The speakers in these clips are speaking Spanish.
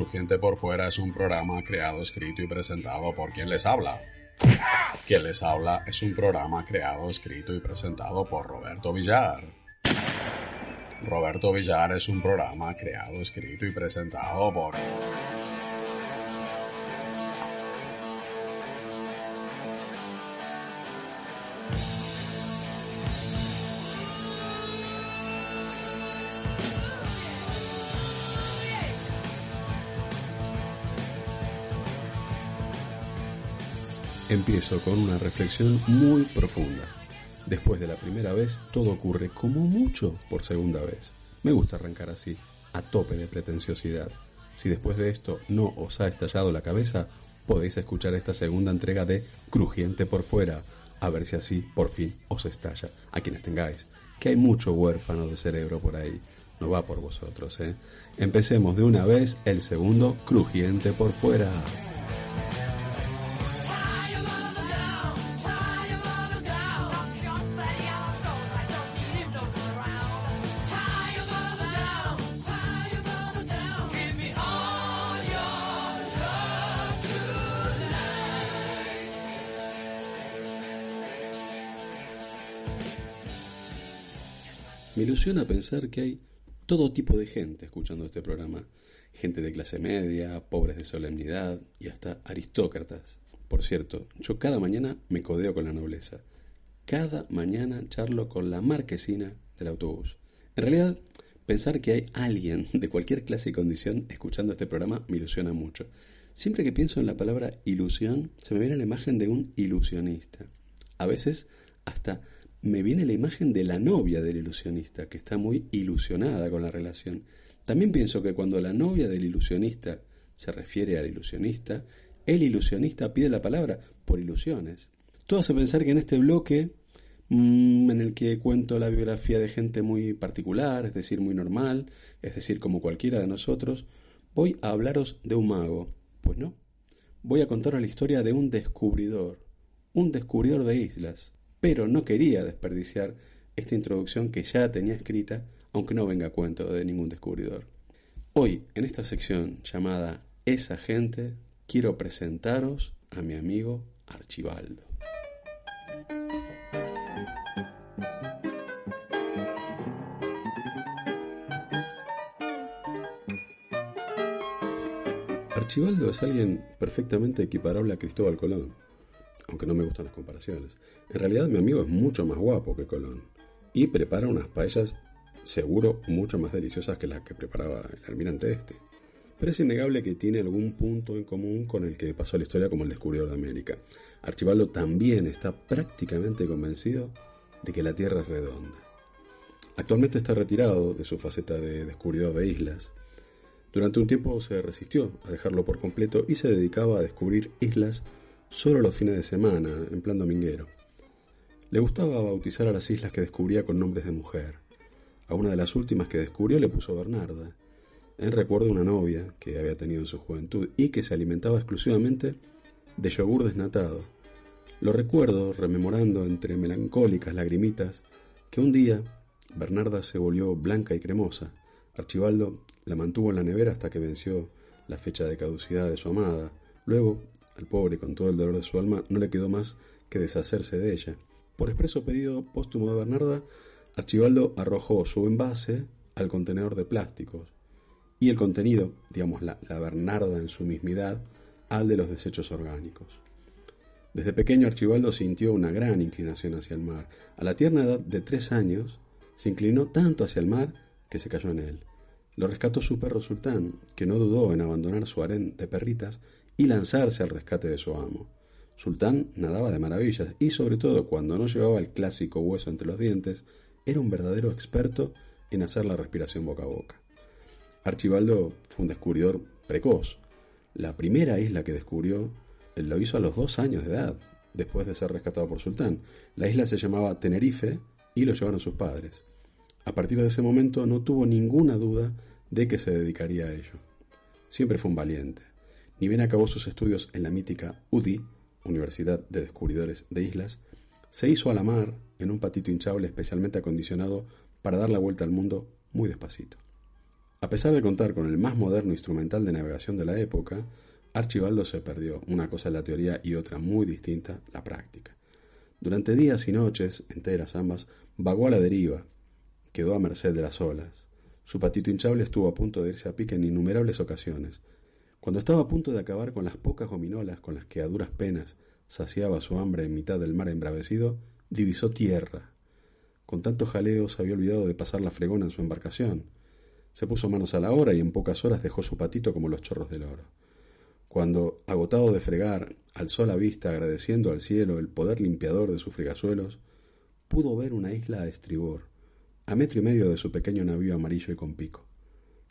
Crujiente por Fuera es un programa creado, escrito y presentado por quien les habla. Quien les habla es un programa creado, escrito y presentado por Roberto Villar. Roberto Villar es un programa creado, escrito y presentado por... Empiezo con una reflexión muy profunda. Después de la primera vez, todo ocurre como mucho por segunda vez. Me gusta arrancar así, a tope de pretenciosidad. Si después de esto no os ha estallado la cabeza, podéis escuchar esta segunda entrega de Crujiente por fuera, a ver si así por fin os estalla, a quienes tengáis, que hay mucho huérfano de cerebro por ahí. No va por vosotros, ¿eh? Empecemos de una vez el segundo Crujiente por fuera. Me ilusiona pensar que hay todo tipo de gente escuchando este programa. Gente de clase media, pobres de solemnidad y hasta aristócratas. Por cierto, yo cada mañana me codeo con la nobleza. Cada mañana charlo con la marquesina del autobús. En realidad, pensar que hay alguien de cualquier clase y condición escuchando este programa me ilusiona mucho. Siempre que pienso en la palabra ilusión, se me viene la imagen de un ilusionista. A veces hasta me viene la imagen de la novia del ilusionista, que está muy ilusionada con la relación. También pienso que cuando la novia del ilusionista se refiere al ilusionista, el ilusionista pide la palabra por ilusiones. Todo hace pensar que en este bloque, mm, en el que cuento la biografía de gente muy particular, es decir, muy normal, es decir, como cualquiera de nosotros, voy a hablaros de un mago. Pues no. Voy a contaros la historia de un descubridor, un descubridor de islas pero no quería desperdiciar esta introducción que ya tenía escrita, aunque no venga a cuento de ningún descubridor. Hoy, en esta sección llamada Esa gente, quiero presentaros a mi amigo Archibaldo. Archibaldo es alguien perfectamente equiparable a Cristóbal Colón aunque no me gustan las comparaciones. En realidad mi amigo es mucho más guapo que Colón y prepara unas paellas seguro mucho más deliciosas que las que preparaba el almirante este. Pero es innegable que tiene algún punto en común con el que pasó la historia como el descubridor de América. Archibaldo también está prácticamente convencido de que la Tierra es redonda. Actualmente está retirado de su faceta de descubridor de islas. Durante un tiempo se resistió a dejarlo por completo y se dedicaba a descubrir islas solo los fines de semana, en plan dominguero. Le gustaba bautizar a las islas que descubría con nombres de mujer. A una de las últimas que descubrió le puso Bernarda, en recuerdo de una novia que había tenido en su juventud y que se alimentaba exclusivamente de yogur desnatado. Lo recuerdo rememorando entre melancólicas lagrimitas que un día Bernarda se volvió blanca y cremosa. Archibaldo la mantuvo en la nevera hasta que venció la fecha de caducidad de su amada. Luego al pobre, con todo el dolor de su alma, no le quedó más que deshacerse de ella. Por expreso pedido póstumo de Bernarda, Archibaldo arrojó su envase al contenedor de plásticos y el contenido, digamos la, la Bernarda en su mismidad, al de los desechos orgánicos. Desde pequeño Archibaldo sintió una gran inclinación hacia el mar. A la tierna edad de tres años, se inclinó tanto hacia el mar que se cayó en él. Lo rescató su perro Sultán, que no dudó en abandonar su harén de perritas y lanzarse al rescate de su amo. Sultán nadaba de maravillas y sobre todo cuando no llevaba el clásico hueso entre los dientes, era un verdadero experto en hacer la respiración boca a boca. Archibaldo fue un descubridor precoz. La primera isla que descubrió lo hizo a los dos años de edad, después de ser rescatado por Sultán. La isla se llamaba Tenerife y lo llevaron sus padres. A partir de ese momento no tuvo ninguna duda de que se dedicaría a ello. Siempre fue un valiente. Ni bien acabó sus estudios en la mítica UDI, Universidad de Descubridores de Islas, se hizo a la mar en un patito hinchable especialmente acondicionado para dar la vuelta al mundo muy despacito. A pesar de contar con el más moderno instrumental de navegación de la época, Archibaldo se perdió, una cosa la teoría y otra muy distinta, la práctica. Durante días y noches, enteras ambas, vagó a la deriva, quedó a merced de las olas. Su patito hinchable estuvo a punto de irse a pique en innumerables ocasiones. Cuando estaba a punto de acabar con las pocas gominolas con las que a duras penas saciaba su hambre en mitad del mar embravecido, divisó tierra. Con tanto jaleo se había olvidado de pasar la fregona en su embarcación. Se puso manos a la obra y en pocas horas dejó su patito como los chorros del oro. Cuando, agotado de fregar, alzó la vista agradeciendo al cielo el poder limpiador de sus fregasuelos, pudo ver una isla a estribor, a metro y medio de su pequeño navío amarillo y con pico.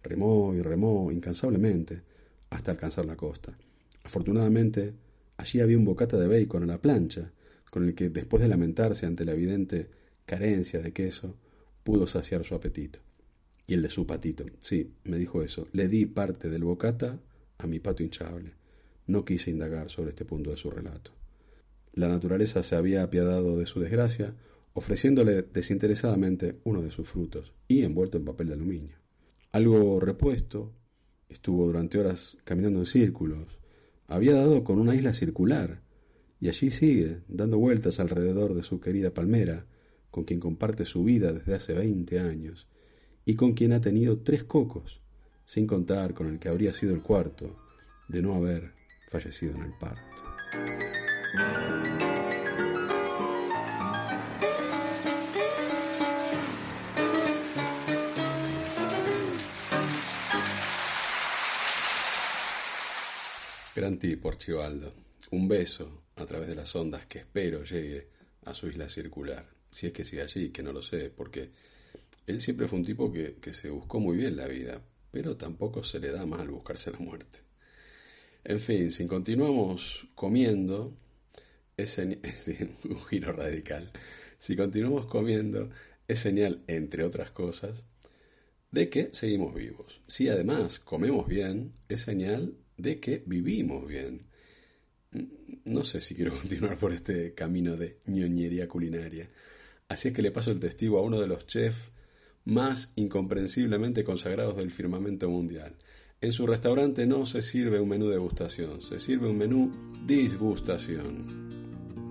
Remó y remó incansablemente hasta alcanzar la costa. Afortunadamente, allí había un bocata de bacon a la plancha, con el que, después de lamentarse ante la evidente carencia de queso, pudo saciar su apetito. Y el de su patito. Sí, me dijo eso. Le di parte del bocata a mi pato hinchable. No quise indagar sobre este punto de su relato. La naturaleza se había apiadado de su desgracia, ofreciéndole desinteresadamente uno de sus frutos, y envuelto en papel de aluminio. Algo repuesto, estuvo durante horas caminando en círculos, había dado con una isla circular, y allí sigue, dando vueltas alrededor de su querida palmera, con quien comparte su vida desde hace veinte años, y con quien ha tenido tres cocos, sin contar con el que habría sido el cuarto, de no haber fallecido en el parto. Gran tipo, Archibaldo. Un beso a través de las ondas que espero llegue a su isla circular. Si es que sigue allí, que no lo sé, porque él siempre fue un tipo que, que se buscó muy bien la vida, pero tampoco se le da mal buscarse la muerte. En fin, si continuamos comiendo, es, un giro radical. Si continuamos comiendo, es señal, entre otras cosas, de que seguimos vivos. Si además comemos bien, es señal de que vivimos bien. No sé si quiero continuar por este camino de ñoñería culinaria. Así es que le paso el testigo a uno de los chefs más incomprensiblemente consagrados del firmamento mundial. En su restaurante no se sirve un menú de degustación, se sirve un menú disgustación.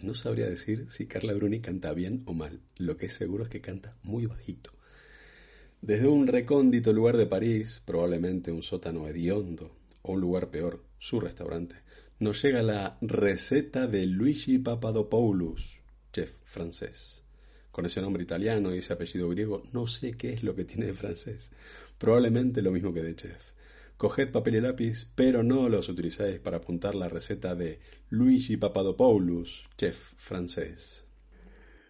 No sabría decir si Carla Bruni canta bien o mal, lo que es seguro es que canta muy bajito. Desde un recóndito lugar de París, probablemente un sótano hediondo, o un lugar peor, su restaurante, nos llega la receta de Luigi Papadopoulos, chef francés. Con ese nombre italiano y ese apellido griego, no sé qué es lo que tiene de francés. Probablemente lo mismo que de chef. Coged papel y lápiz, pero no los utilizáis para apuntar la receta de Luigi Papadopoulos, chef francés.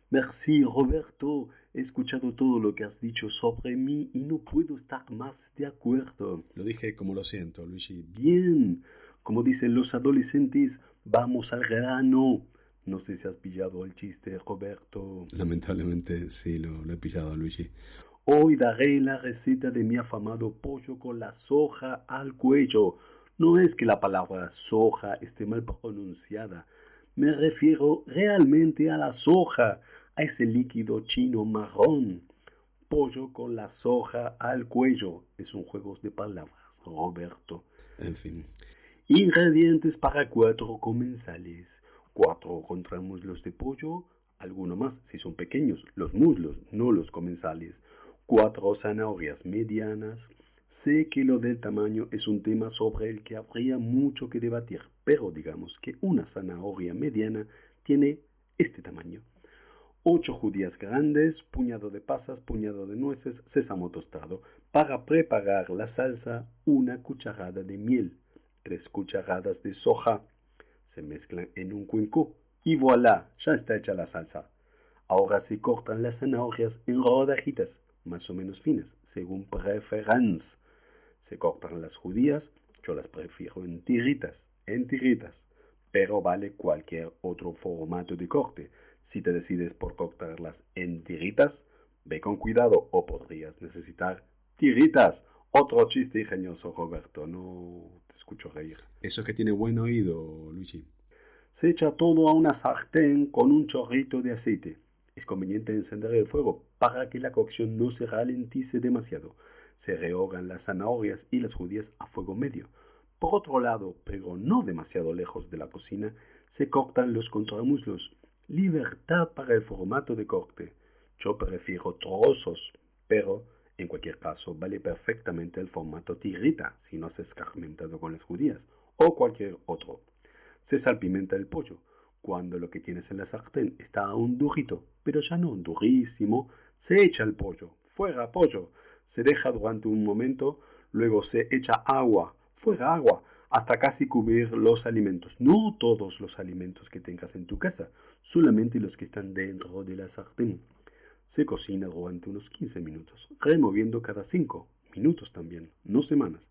Merci Roberto, he escuchado todo lo que has dicho sobre mí y no puedo estar más de acuerdo. Lo dije como lo siento, Luigi. Bien, como dicen los adolescentes, vamos al grano. No sé si has pillado el chiste, Roberto. Lamentablemente sí, lo, lo he pillado, Luigi. Hoy daré la receta de mi afamado pollo con la soja al cuello. No es que la palabra soja esté mal pronunciada. Me refiero realmente a la soja, a ese líquido chino marrón. Pollo con la soja al cuello. Es un juego de palabras, Roberto. En fin. Ingredientes para cuatro comensales. Cuatro contra muslos de pollo, alguno más si son pequeños, los muslos, no los comensales cuatro zanahorias medianas. Sé que lo del tamaño es un tema sobre el que habría mucho que debatir, pero digamos que una zanahoria mediana tiene este tamaño. Ocho judías grandes, puñado de pasas, puñado de nueces, sésamo tostado. Para preparar la salsa, una cucharada de miel, tres cucharadas de soja. Se mezclan en un cuenco y voilà, ya está hecha la salsa. Ahora se cortan las zanahorias en rodajitas más o menos finas, según preferencia. Se cortan las judías, Yo las prefiero en tiritas, en tiritas, pero vale cualquier otro formato de corte. Si te decides por cortarlas en tiritas, ve con cuidado o podrías necesitar tiritas. Otro chiste ingenioso, Roberto, no te escucho reír. Eso es que tiene buen oído, Luigi. Se echa todo a una sartén con un chorrito de aceite. Es conveniente encender el fuego para que la cocción no se ralentice demasiado. Se rehogan las zanahorias y las judías a fuego medio. Por otro lado, pero no demasiado lejos de la cocina, se cortan los contramuslos. Libertad para el formato de corte. Yo prefiero trozos, pero en cualquier caso vale perfectamente el formato tirita si no has escarmentado con las judías o cualquier otro. Se salpimenta el pollo. Cuando lo que tienes en la sartén está aún durito, pero ya no durísimo, se echa el pollo. Fuera pollo. Se deja durante un momento, luego se echa agua. Fuera agua. Hasta casi cubrir los alimentos. No todos los alimentos que tengas en tu casa, solamente los que están dentro de la sartén. Se cocina durante unos 15 minutos, removiendo cada 5 minutos también, no semanas.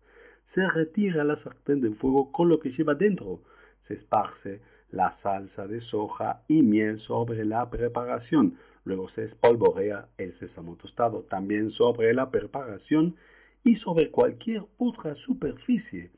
Se retira la sartén del fuego con lo que lleva dentro se esparce la salsa de soja y miel sobre la preparación. Luego se espolvorea el sésamo tostado también sobre la preparación y sobre cualquier otra superficie.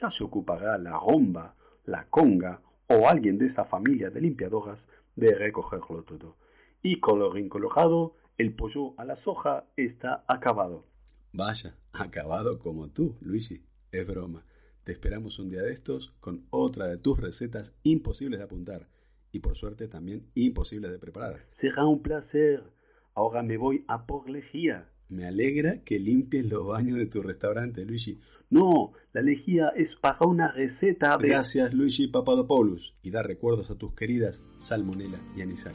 Ya se ocupará la romba, la conga o alguien de esa familia de limpiadoras de recogerlo todo. Y colorín colorado, el pollo a la soja está acabado. Vaya, acabado como tú, Luigi. Es broma. Te esperamos un día de estos con otra de tus recetas imposibles de apuntar y por suerte también imposibles de preparar. Será un placer. Ahora me voy a por lejía. Me alegra que limpies los baños de tu restaurante, Luigi. No, la lejía es para una receta. Gracias, Luigi Papadopoulos. Y da recuerdos a tus queridas Salmonella y Anisal.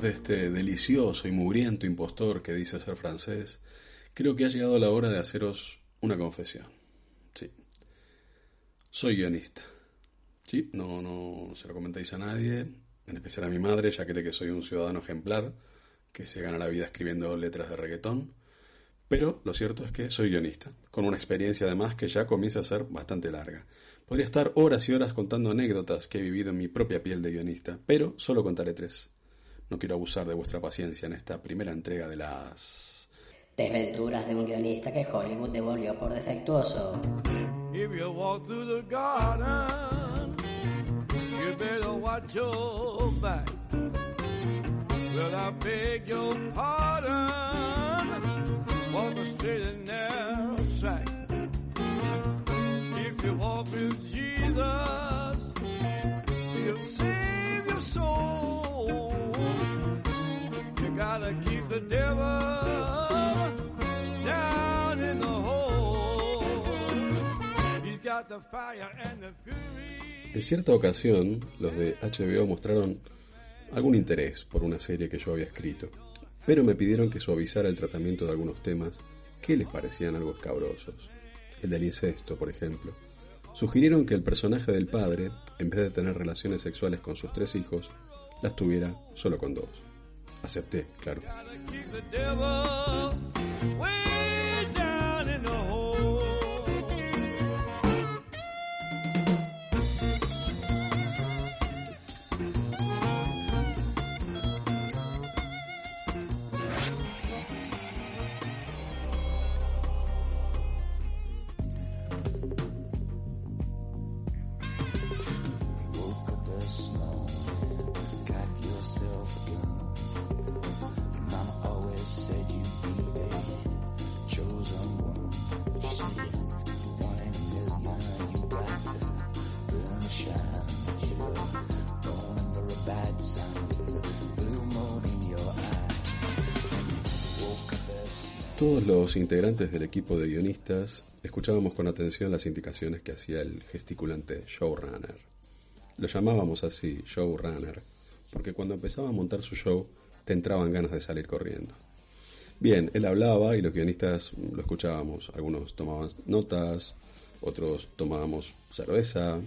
De este delicioso y mugriento impostor que dice ser francés, creo que ha llegado la hora de haceros una confesión. Sí. Soy guionista. Sí, no, no se lo comentáis a nadie, en especial a mi madre, ya cree que soy un ciudadano ejemplar, que se gana la vida escribiendo letras de reggaetón. Pero lo cierto es que soy guionista, con una experiencia además que ya comienza a ser bastante larga. Podría estar horas y horas contando anécdotas que he vivido en mi propia piel de guionista, pero solo contaré tres. No quiero abusar de vuestra paciencia en esta primera entrega de las... Desventuras de un guionista que Hollywood devolvió por defectuoso. If you walk through the garden, you better watch your back. Well, I beg your pardon for the straight and narrow track. If you walk with Jesus, he'll save En cierta ocasión, los de HBO mostraron algún interés por una serie que yo había escrito, pero me pidieron que suavizara el tratamiento de algunos temas que les parecían algo escabrosos. El del incesto, por ejemplo. Sugirieron que el personaje del padre, en vez de tener relaciones sexuales con sus tres hijos, las tuviera solo con dos. Acepté, claro. Todos los integrantes del equipo de guionistas escuchábamos con atención las indicaciones que hacía el gesticulante showrunner. Lo llamábamos así, showrunner, porque cuando empezaba a montar su show te entraban ganas de salir corriendo. Bien, él hablaba y los guionistas lo escuchábamos. Algunos tomaban notas, otros tomábamos cerveza.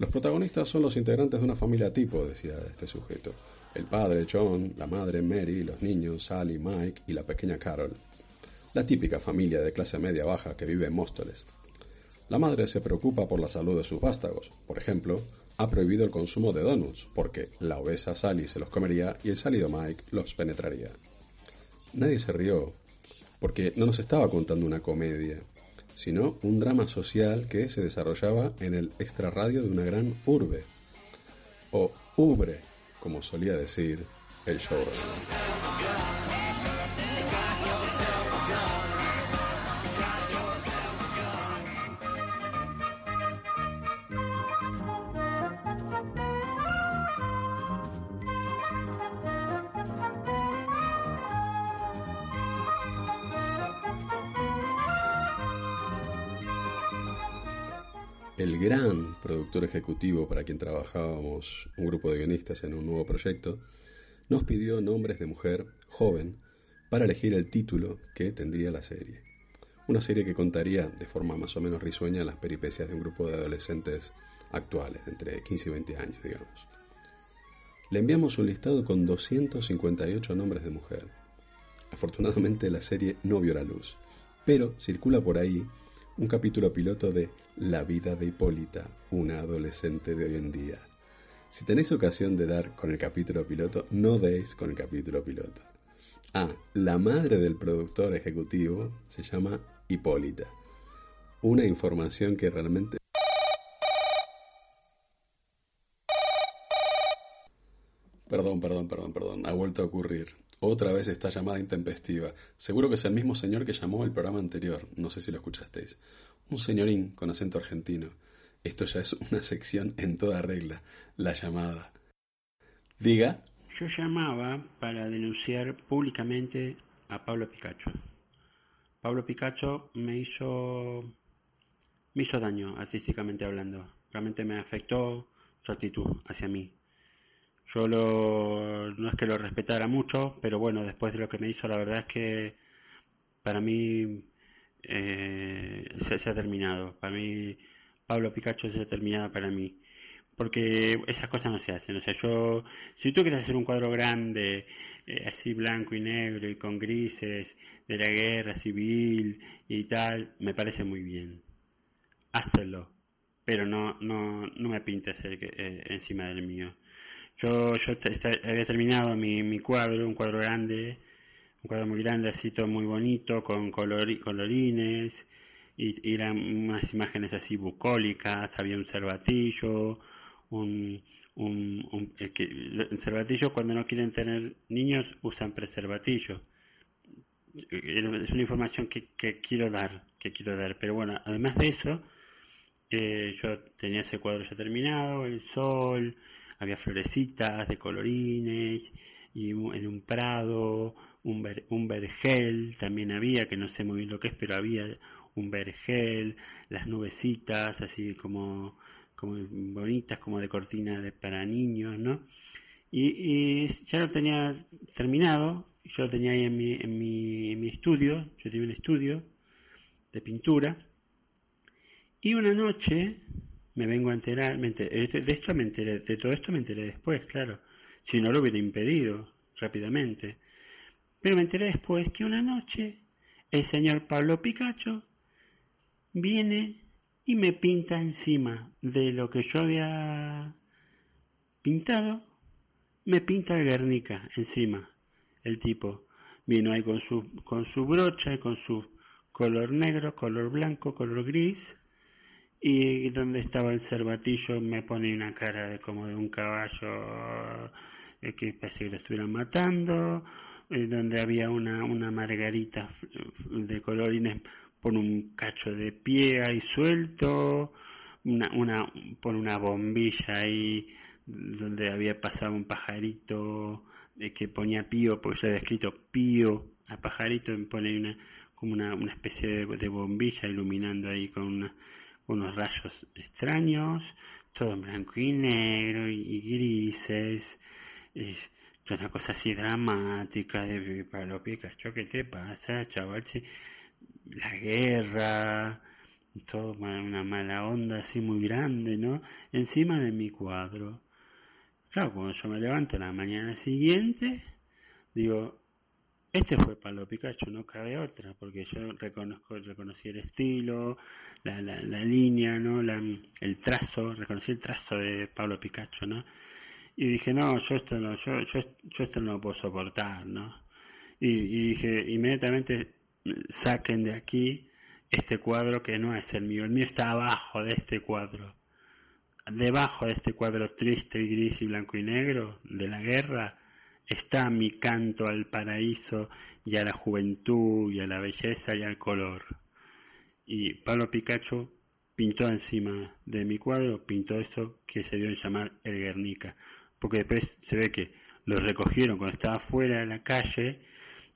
Los protagonistas son los integrantes de una familia tipo, decía este sujeto. El padre, John, la madre, Mary, los niños, Sally, Mike y la pequeña Carol. La típica familia de clase media baja que vive en Móstoles. La madre se preocupa por la salud de sus vástagos. Por ejemplo, ha prohibido el consumo de donuts, porque la obesa Sally se los comería y el salido Mike los penetraría. Nadie se rió, porque no nos estaba contando una comedia, sino un drama social que se desarrollaba en el extrarradio de una gran urbe, o ubre, como solía decir el showrunner. El gran productor ejecutivo para quien trabajábamos un grupo de guionistas en un nuevo proyecto, nos pidió nombres de mujer joven para elegir el título que tendría la serie. Una serie que contaría de forma más o menos risueña las peripecias de un grupo de adolescentes actuales, entre 15 y 20 años, digamos. Le enviamos un listado con 258 nombres de mujer. Afortunadamente la serie no vio la luz, pero circula por ahí un capítulo piloto de La vida de Hipólita, una adolescente de hoy en día. Si tenéis ocasión de dar con el capítulo piloto, no deis con el capítulo piloto. Ah, la madre del productor ejecutivo se llama Hipólita. Una información que realmente... Perdón, perdón, perdón, perdón. Ha vuelto a ocurrir. Otra vez esta llamada intempestiva. Seguro que es el mismo señor que llamó el programa anterior. No sé si lo escuchasteis. Un señorín con acento argentino. Esto ya es una sección en toda regla. La llamada. Diga. Yo llamaba para denunciar públicamente a Pablo Picacho. Pablo Picacho me hizo me hizo daño artísticamente hablando. Realmente me afectó su actitud hacia mí. Yo lo, no es que lo respetara mucho, pero bueno, después de lo que me hizo, la verdad es que para mí eh, se, se, ha terminado. Para mí, Pablo Picacho se ha terminado para mí. Porque esas cosas no se hacen. O sea, yo, si tú quieres hacer un cuadro grande, eh, así blanco y negro y con grises, de la guerra civil y tal, me parece muy bien. Hazlo. Pero no, no, no me pintes el, eh, encima del mío. Yo, yo había terminado mi, mi cuadro, un cuadro grande, un cuadro muy grande, así todo muy bonito, con colori, colorines, y, eran unas imágenes así bucólicas, había un cervatillo, un, un, un el que, cervatillo cuando no quieren tener niños usan preservatillo. Es una información que, que quiero dar, que quiero dar, pero bueno, además de eso, eh, yo tenía ese cuadro ya terminado, el sol, había florecitas de colorines y en un prado un, ver, un vergel también había, que no sé muy bien lo que es, pero había un vergel, las nubecitas así como, como bonitas, como de cortina de, para niños, ¿no? Y, ya lo tenía terminado, yo lo tenía ahí en mi, en mi, en mi estudio, yo tenía un estudio de pintura, y una noche me vengo a enterar, me enteré, de esto me enteré, de todo esto me enteré después, claro, si no lo hubiera impedido rápidamente. Pero me enteré después que una noche el señor Pablo Picacho viene y me pinta encima de lo que yo había pintado, me pinta Guernica encima, el tipo. Vino ahí con su, con su brocha, con su color negro, color blanco, color gris, y donde estaba el cervatillo me pone una cara de como de un caballo eh, que parece que lo estuvieran matando, eh, donde había una, una margarita de colorines por un cacho de pie ahí suelto, una, una, por una bombilla ahí donde había pasado un pajarito de que ponía pío, porque yo había escrito pío a pajarito, me pone una, como una, una especie de, de bombilla iluminando ahí con una- unos rayos extraños, todo en blanco y negro y, grises. Es una cosa así dramática de Pablo Picacho, ¿qué te pasa, chaval? La guerra, todo una mala onda así muy grande, ¿no? Encima de mi cuadro. Claro, cuando yo me levanto la mañana siguiente, digo, este fue Pablo Picacho, no cabe otra, porque yo reconozco, reconocí el estilo, la, la, línea, ¿no? La, el trazo, reconocí el trazo de Pablo Picacho, ¿no? Y dije, no, yo esto no, yo, yo, yo esto no lo puedo soportar, ¿no? Y, y dije, inmediatamente saquen de aquí este cuadro que no es el mío, el mío está abajo de este cuadro. Debajo de este cuadro triste y gris y blanco y negro de la guerra está mi canto al paraíso y a la juventud y a la belleza y al color. Y Pablo Picacho pintó encima de mi cuadro, pintó eso que se dio en llamar el Guernica, porque después se ve que lo recogieron cuando estaba fuera de la calle,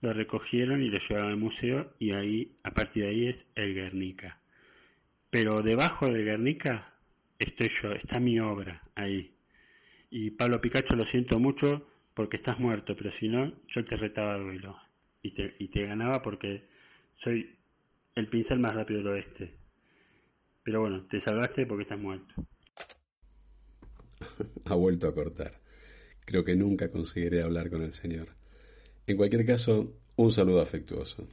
lo recogieron y lo llevaron al museo y ahí, a partir de ahí es el Guernica. Pero debajo del Guernica estoy yo, está mi obra ahí. Y Pablo Picacho lo siento mucho porque estás muerto, pero si no, yo te retaba a duelo. Y te, y te ganaba porque soy el pincel más rápido del oeste. Pero bueno, te salvaste porque estás muerto. ha vuelto a cortar. Creo que nunca conseguiré hablar con el señor. En cualquier caso, un saludo afectuoso.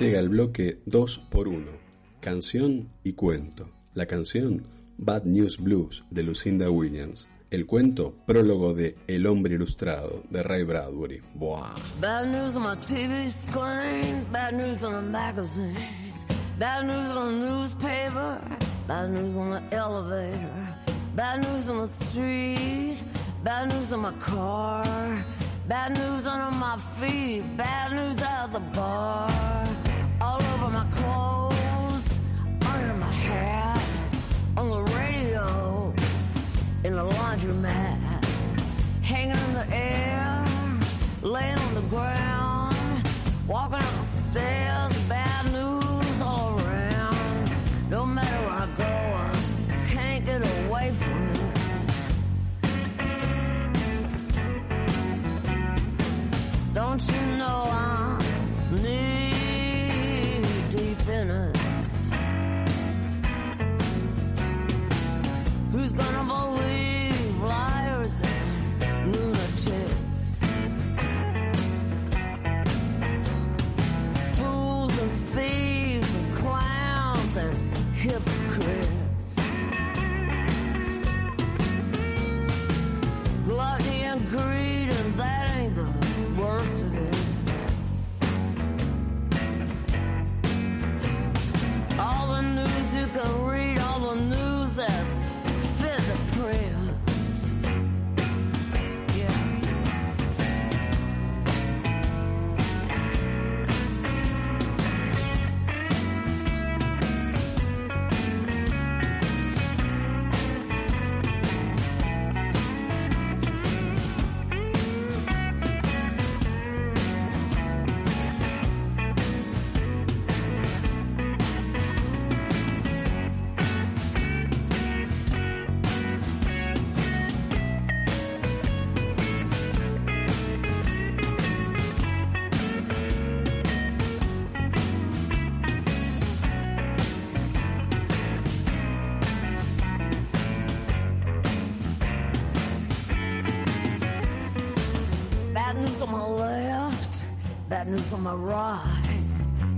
Llega el bloque 2 por 1 canción y cuento. La canción Bad News Blues de Lucinda Williams. El cuento prólogo de El hombre ilustrado de Ray Bradbury. Buah. Bad news on my TV screen, bad news on the magazines, bad news on the newspaper, bad news on the elevator, bad news on the street, bad news on my car, bad news under my feet, bad news at the bar, all over my clothes, in the laundromat,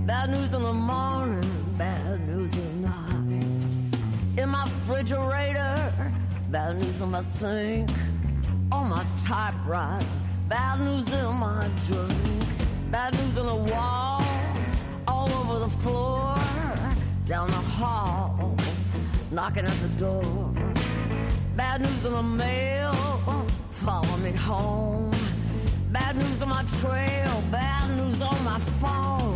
bad news in the morning, bad news at night. In my refrigerator, bad news in my sink, on my typewriter, bad news in my drink, bad news in the walls, all over the floor, down the hall, knocking at the door. Bad news in the mail, follow me home. Bad news on my trail, bad news on my phone.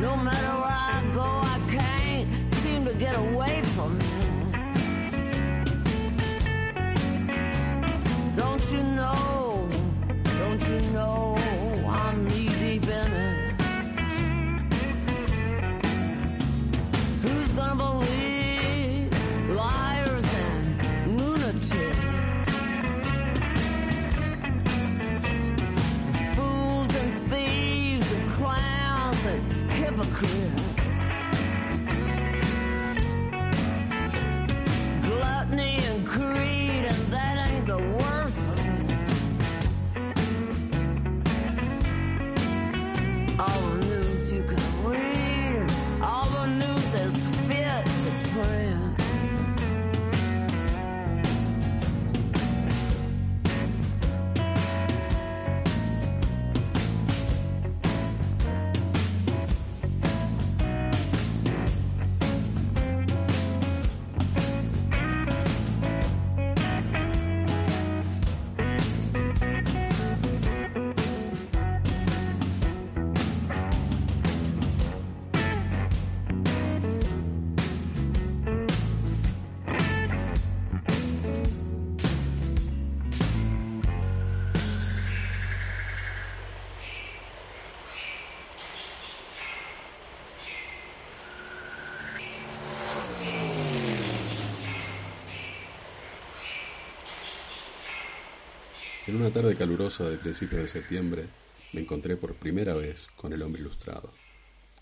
No matter where I go, I can't seem to get away from it. En una tarde calurosa de principios de septiembre me encontré por primera vez con el hombre ilustrado.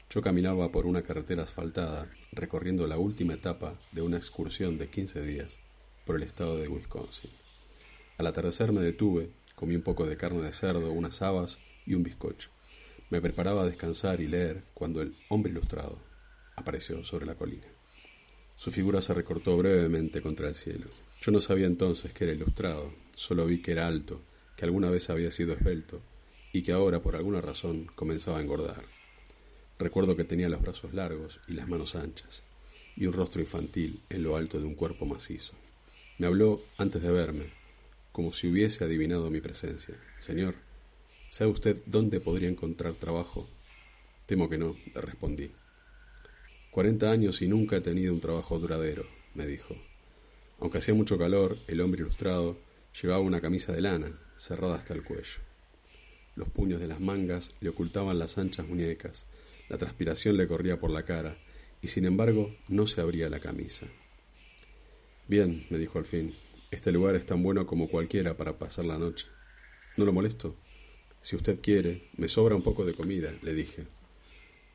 Yo caminaba por una carretera asfaltada, recorriendo la última etapa de una excursión de 15 días por el estado de Wisconsin. Al atardecer me detuve, comí un poco de carne de cerdo, unas habas y un bizcocho. Me preparaba a descansar y leer cuando el hombre ilustrado apareció sobre la colina. Su figura se recortó brevemente contra el cielo. Yo no sabía entonces que era ilustrado, solo vi que era alto, que alguna vez había sido esbelto y que ahora por alguna razón comenzaba a engordar. Recuerdo que tenía los brazos largos y las manos anchas, y un rostro infantil en lo alto de un cuerpo macizo. Me habló antes de verme, como si hubiese adivinado mi presencia. Señor, ¿sabe usted dónde podría encontrar trabajo? Temo que no, le respondí. Cuarenta años y nunca he tenido un trabajo duradero, me dijo. Aunque hacía mucho calor, el hombre ilustrado llevaba una camisa de lana, cerrada hasta el cuello. Los puños de las mangas le ocultaban las anchas muñecas, la transpiración le corría por la cara, y sin embargo no se abría la camisa. Bien, me dijo al fin, este lugar es tan bueno como cualquiera para pasar la noche. ¿No lo molesto? Si usted quiere, me sobra un poco de comida, le dije.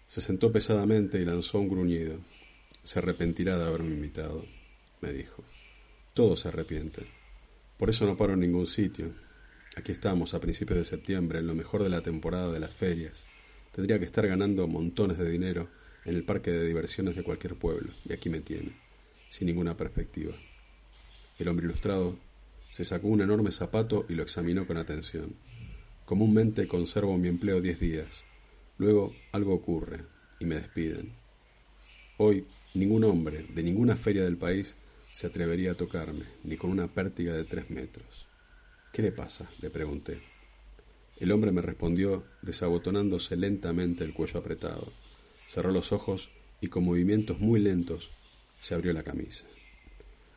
Se sentó pesadamente y lanzó un gruñido. Se arrepentirá de haberme invitado, me dijo. Todos se arrepienten. Por eso no paro en ningún sitio. Aquí estamos, a principios de septiembre, en lo mejor de la temporada de las ferias. Tendría que estar ganando montones de dinero en el parque de diversiones de cualquier pueblo, y aquí me tiene, sin ninguna perspectiva. El hombre ilustrado se sacó un enorme zapato y lo examinó con atención. Comúnmente conservo mi empleo diez días, Luego algo ocurre y me despiden. Hoy ningún hombre de ninguna feria del país se atrevería a tocarme, ni con una pértiga de tres metros. ¿Qué le pasa? le pregunté. El hombre me respondió desabotonándose lentamente el cuello apretado. Cerró los ojos y con movimientos muy lentos se abrió la camisa.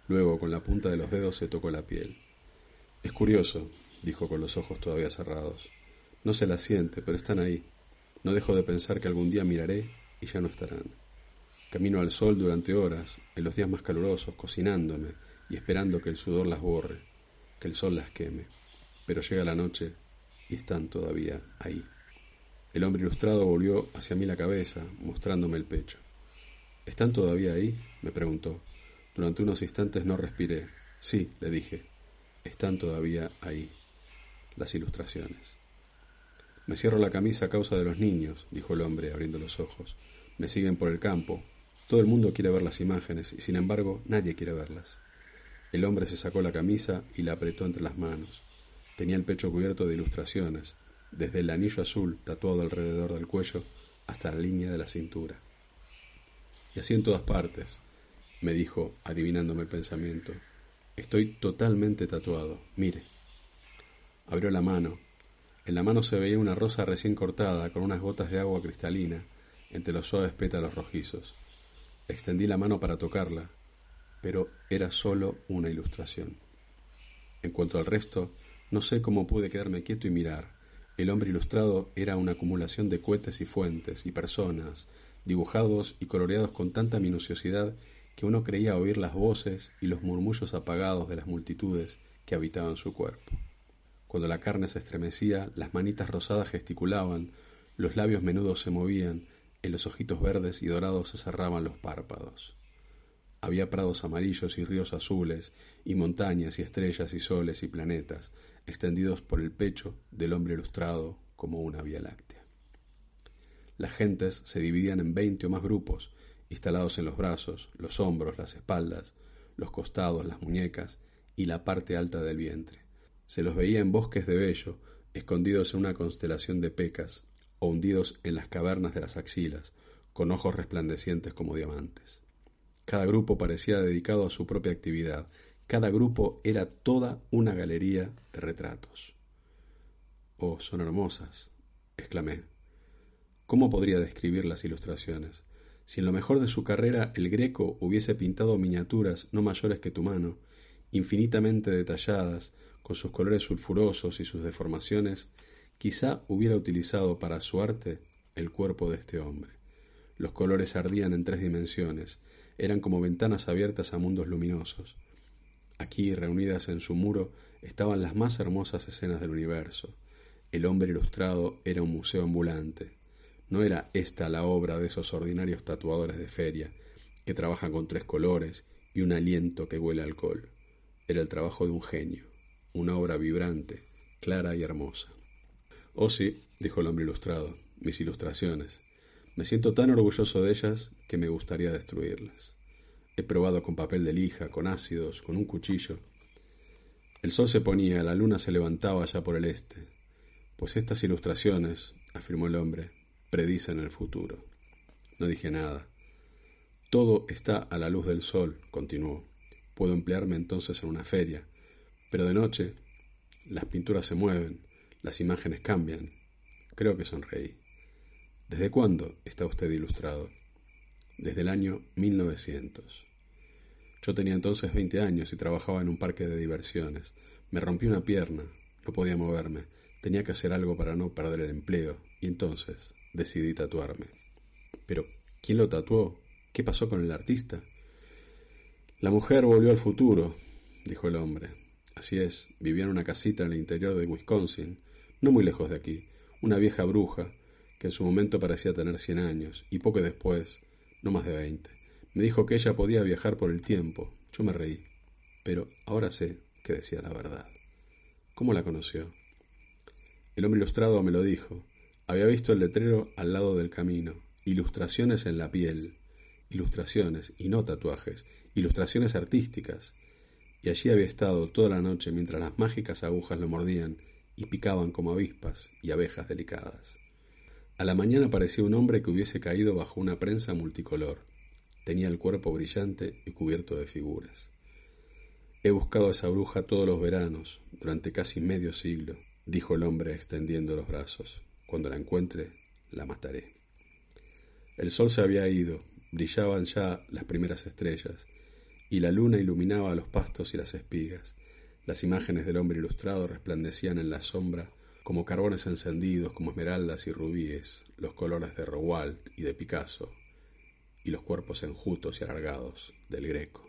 Luego con la punta de los dedos se tocó la piel. Es curioso, dijo con los ojos todavía cerrados. No se la siente, pero están ahí. No dejo de pensar que algún día miraré y ya no estarán. Camino al sol durante horas, en los días más calurosos, cocinándome y esperando que el sudor las borre, que el sol las queme. Pero llega la noche y están todavía ahí. El hombre ilustrado volvió hacia mí la cabeza, mostrándome el pecho. ¿Están todavía ahí? me preguntó. Durante unos instantes no respiré. Sí, le dije. Están todavía ahí. Las ilustraciones. Me cierro la camisa a causa de los niños, dijo el hombre, abriendo los ojos. Me siguen por el campo. Todo el mundo quiere ver las imágenes, y sin embargo nadie quiere verlas. El hombre se sacó la camisa y la apretó entre las manos. Tenía el pecho cubierto de ilustraciones, desde el anillo azul tatuado alrededor del cuello hasta la línea de la cintura. Y así en todas partes, me dijo, adivinándome el pensamiento. Estoy totalmente tatuado. Mire. Abrió la mano, en la mano se veía una rosa recién cortada con unas gotas de agua cristalina entre los suaves pétalos rojizos. Extendí la mano para tocarla, pero era solo una ilustración. En cuanto al resto, no sé cómo pude quedarme quieto y mirar. El hombre ilustrado era una acumulación de cohetes y fuentes y personas, dibujados y coloreados con tanta minuciosidad que uno creía oír las voces y los murmullos apagados de las multitudes que habitaban su cuerpo. Cuando la carne se estremecía, las manitas rosadas gesticulaban, los labios menudos se movían, en los ojitos verdes y dorados se cerraban los párpados. Había prados amarillos y ríos azules, y montañas y estrellas y soles y planetas, extendidos por el pecho del hombre ilustrado como una vía láctea. Las gentes se dividían en veinte o más grupos, instalados en los brazos, los hombros, las espaldas, los costados, las muñecas y la parte alta del vientre. Se los veía en bosques de vello, escondidos en una constelación de pecas, o hundidos en las cavernas de las axilas, con ojos resplandecientes como diamantes. Cada grupo parecía dedicado a su propia actividad, cada grupo era toda una galería de retratos. Oh, son hermosas, exclamé. ¿Cómo podría describir las ilustraciones? Si en lo mejor de su carrera el Greco hubiese pintado miniaturas no mayores que tu mano, infinitamente detalladas, con sus colores sulfurosos y sus deformaciones, quizá hubiera utilizado para su arte el cuerpo de este hombre. Los colores ardían en tres dimensiones, eran como ventanas abiertas a mundos luminosos. Aquí, reunidas en su muro, estaban las más hermosas escenas del universo. El hombre ilustrado era un museo ambulante. No era esta la obra de esos ordinarios tatuadores de feria, que trabajan con tres colores y un aliento que huele a alcohol. Era el trabajo de un genio, una obra vibrante, clara y hermosa. Oh sí, dijo el hombre ilustrado, mis ilustraciones. Me siento tan orgulloso de ellas que me gustaría destruirlas. He probado con papel de lija, con ácidos, con un cuchillo. El sol se ponía, la luna se levantaba ya por el este. Pues estas ilustraciones, afirmó el hombre, predicen el futuro. No dije nada. Todo está a la luz del sol, continuó. Puedo emplearme entonces en una feria. Pero de noche las pinturas se mueven, las imágenes cambian. Creo que sonreí. ¿Desde cuándo está usted ilustrado? Desde el año 1900. Yo tenía entonces 20 años y trabajaba en un parque de diversiones. Me rompí una pierna, no podía moverme, tenía que hacer algo para no perder el empleo, y entonces decidí tatuarme. Pero, ¿quién lo tatuó? ¿Qué pasó con el artista? La mujer volvió al futuro, dijo el hombre. Así es, vivía en una casita en el interior de Wisconsin, no muy lejos de aquí, una vieja bruja que en su momento parecía tener cien años, y poco después, no más de veinte. Me dijo que ella podía viajar por el tiempo. Yo me reí. Pero ahora sé que decía la verdad. ¿Cómo la conoció? El hombre ilustrado me lo dijo. Había visto el letrero al lado del camino. Ilustraciones en la piel. Ilustraciones, y no tatuajes. Ilustraciones artísticas. Y allí había estado toda la noche mientras las mágicas agujas lo mordían y picaban como avispas y abejas delicadas. A la mañana parecía un hombre que hubiese caído bajo una prensa multicolor. Tenía el cuerpo brillante y cubierto de figuras. He buscado a esa bruja todos los veranos, durante casi medio siglo, dijo el hombre extendiendo los brazos. Cuando la encuentre, la mataré. El sol se había ido, brillaban ya las primeras estrellas, y la luna iluminaba los pastos y las espigas. Las imágenes del hombre ilustrado resplandecían en la sombra como carbones encendidos, como esmeraldas y rubíes, los colores de Rowald y de Picasso, y los cuerpos enjutos y alargados del Greco.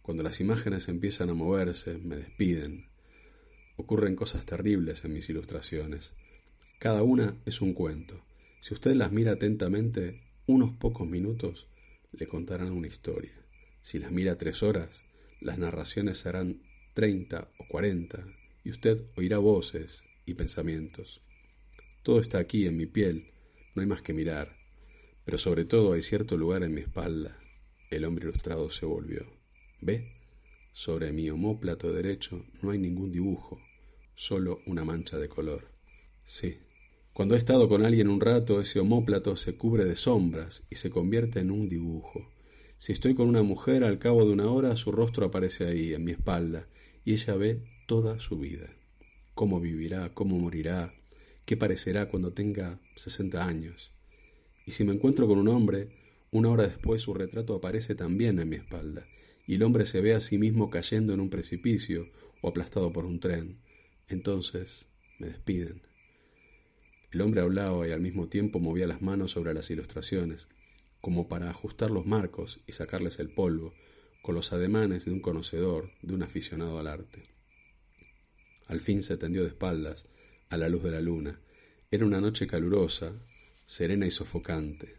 Cuando las imágenes empiezan a moverse, me despiden. Ocurren cosas terribles en mis ilustraciones. Cada una es un cuento. Si usted las mira atentamente, unos pocos minutos le contarán una historia. Si las mira tres horas, las narraciones serán treinta o cuarenta, y usted oirá voces y pensamientos. Todo está aquí en mi piel, no hay más que mirar, pero sobre todo hay cierto lugar en mi espalda. El hombre ilustrado se volvió. ¿Ve? Sobre mi homóplato derecho no hay ningún dibujo, solo una mancha de color. Sí. Cuando he estado con alguien un rato, ese homóplato se cubre de sombras y se convierte en un dibujo. Si estoy con una mujer, al cabo de una hora su rostro aparece ahí, en mi espalda, y ella ve toda su vida. Cómo vivirá, cómo morirá, qué parecerá cuando tenga sesenta años. Y si me encuentro con un hombre, una hora después su retrato aparece también en mi espalda, y el hombre se ve a sí mismo cayendo en un precipicio o aplastado por un tren. Entonces me despiden. El hombre hablaba y al mismo tiempo movía las manos sobre las ilustraciones, como para ajustar los marcos y sacarles el polvo, con los ademanes de un conocedor, de un aficionado al arte. Al fin se tendió de espaldas, a la luz de la luna. Era una noche calurosa, serena y sofocante.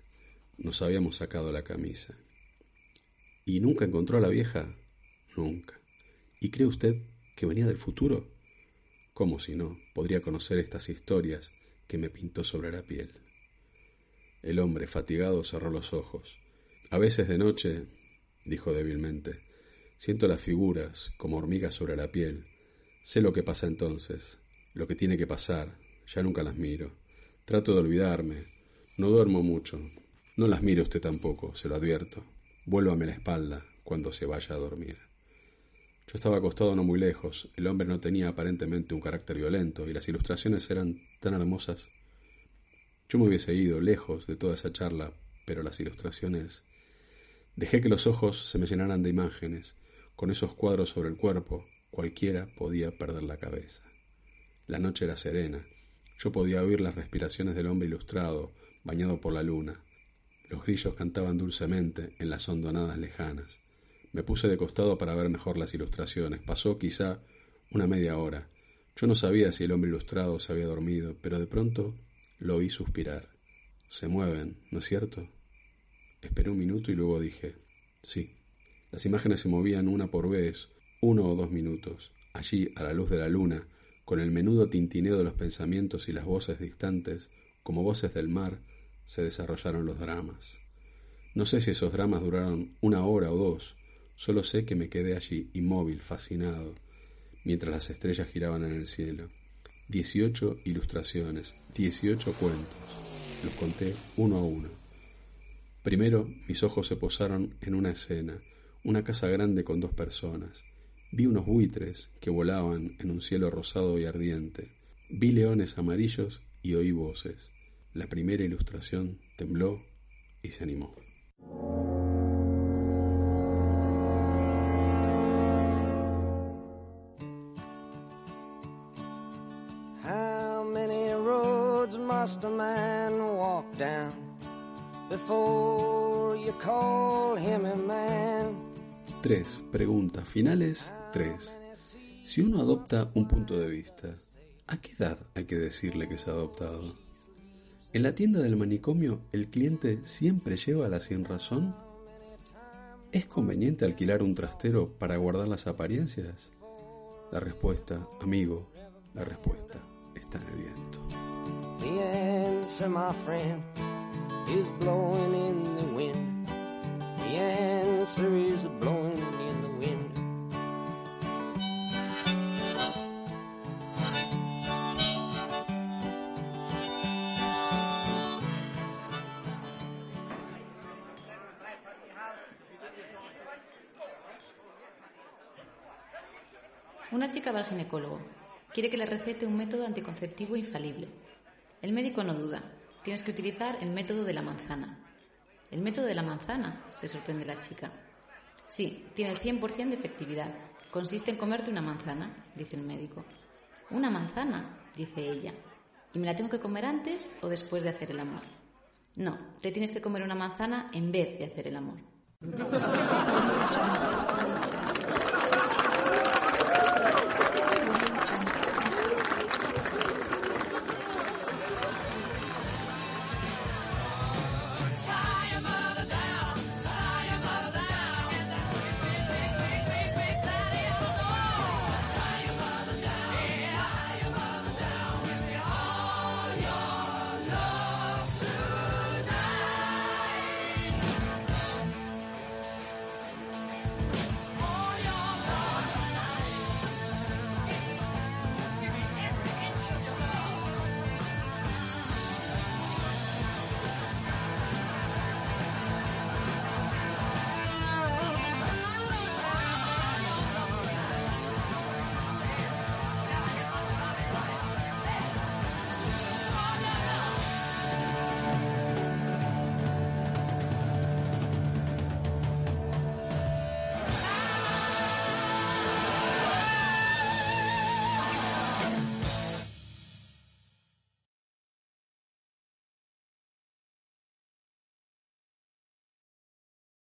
Nos habíamos sacado la camisa. ¿Y nunca encontró a la vieja? Nunca. ¿Y cree usted que venía del futuro? ¿Cómo si no? Podría conocer estas historias que me pintó sobre la piel. El hombre, fatigado, cerró los ojos. A veces de noche, dijo débilmente, siento las figuras como hormigas sobre la piel. Sé lo que pasa entonces, lo que tiene que pasar, ya nunca las miro. Trato de olvidarme, no duermo mucho. No las mire usted tampoco, se lo advierto. Vuélvame la espalda cuando se vaya a dormir. Yo estaba acostado no muy lejos, el hombre no tenía aparentemente un carácter violento y las ilustraciones eran tan hermosas. Yo me hubiese ido lejos de toda esa charla, pero las ilustraciones... Dejé que los ojos se me llenaran de imágenes. Con esos cuadros sobre el cuerpo, cualquiera podía perder la cabeza. La noche era serena. Yo podía oír las respiraciones del hombre ilustrado, bañado por la luna. Los grillos cantaban dulcemente en las hondonadas lejanas. Me puse de costado para ver mejor las ilustraciones. Pasó quizá una media hora. Yo no sabía si el hombre ilustrado se había dormido, pero de pronto lo oí suspirar. Se mueven, ¿no es cierto? Esperé un minuto y luego dije, sí. Las imágenes se movían una por vez, uno o dos minutos. Allí, a la luz de la luna, con el menudo tintineo de los pensamientos y las voces distantes, como voces del mar, se desarrollaron los dramas. No sé si esos dramas duraron una hora o dos, solo sé que me quedé allí inmóvil, fascinado, mientras las estrellas giraban en el cielo. Dieciocho ilustraciones, dieciocho cuentos. Los conté uno a uno. Primero mis ojos se posaron en una escena, una casa grande con dos personas. Vi unos buitres que volaban en un cielo rosado y ardiente. Vi leones amarillos y oí voces. La primera ilustración tembló y se animó. Man? Tres Preguntas finales. Tres. Si uno adopta un punto de vista, ¿a qué edad hay que decirle que se ha adoptado? ¿En la tienda del manicomio el cliente siempre lleva la sin razón? ¿Es conveniente alquilar un trastero para guardar las apariencias? La respuesta, amigo, la respuesta está en el viento. The answer, my friend, is blowing in the wind. The answer is blowing in the wind. Una chica va al ginecólogo. Quiere que le recete un método anticonceptivo infalible. El médico no duda. Tienes que utilizar el método de la manzana. ¿El método de la manzana? se sorprende la chica. Sí, tiene el 100% de efectividad. Consiste en comerte una manzana, dice el médico. ¿Una manzana? dice ella. ¿Y me la tengo que comer antes o después de hacer el amor? No, te tienes que comer una manzana en vez de hacer el amor.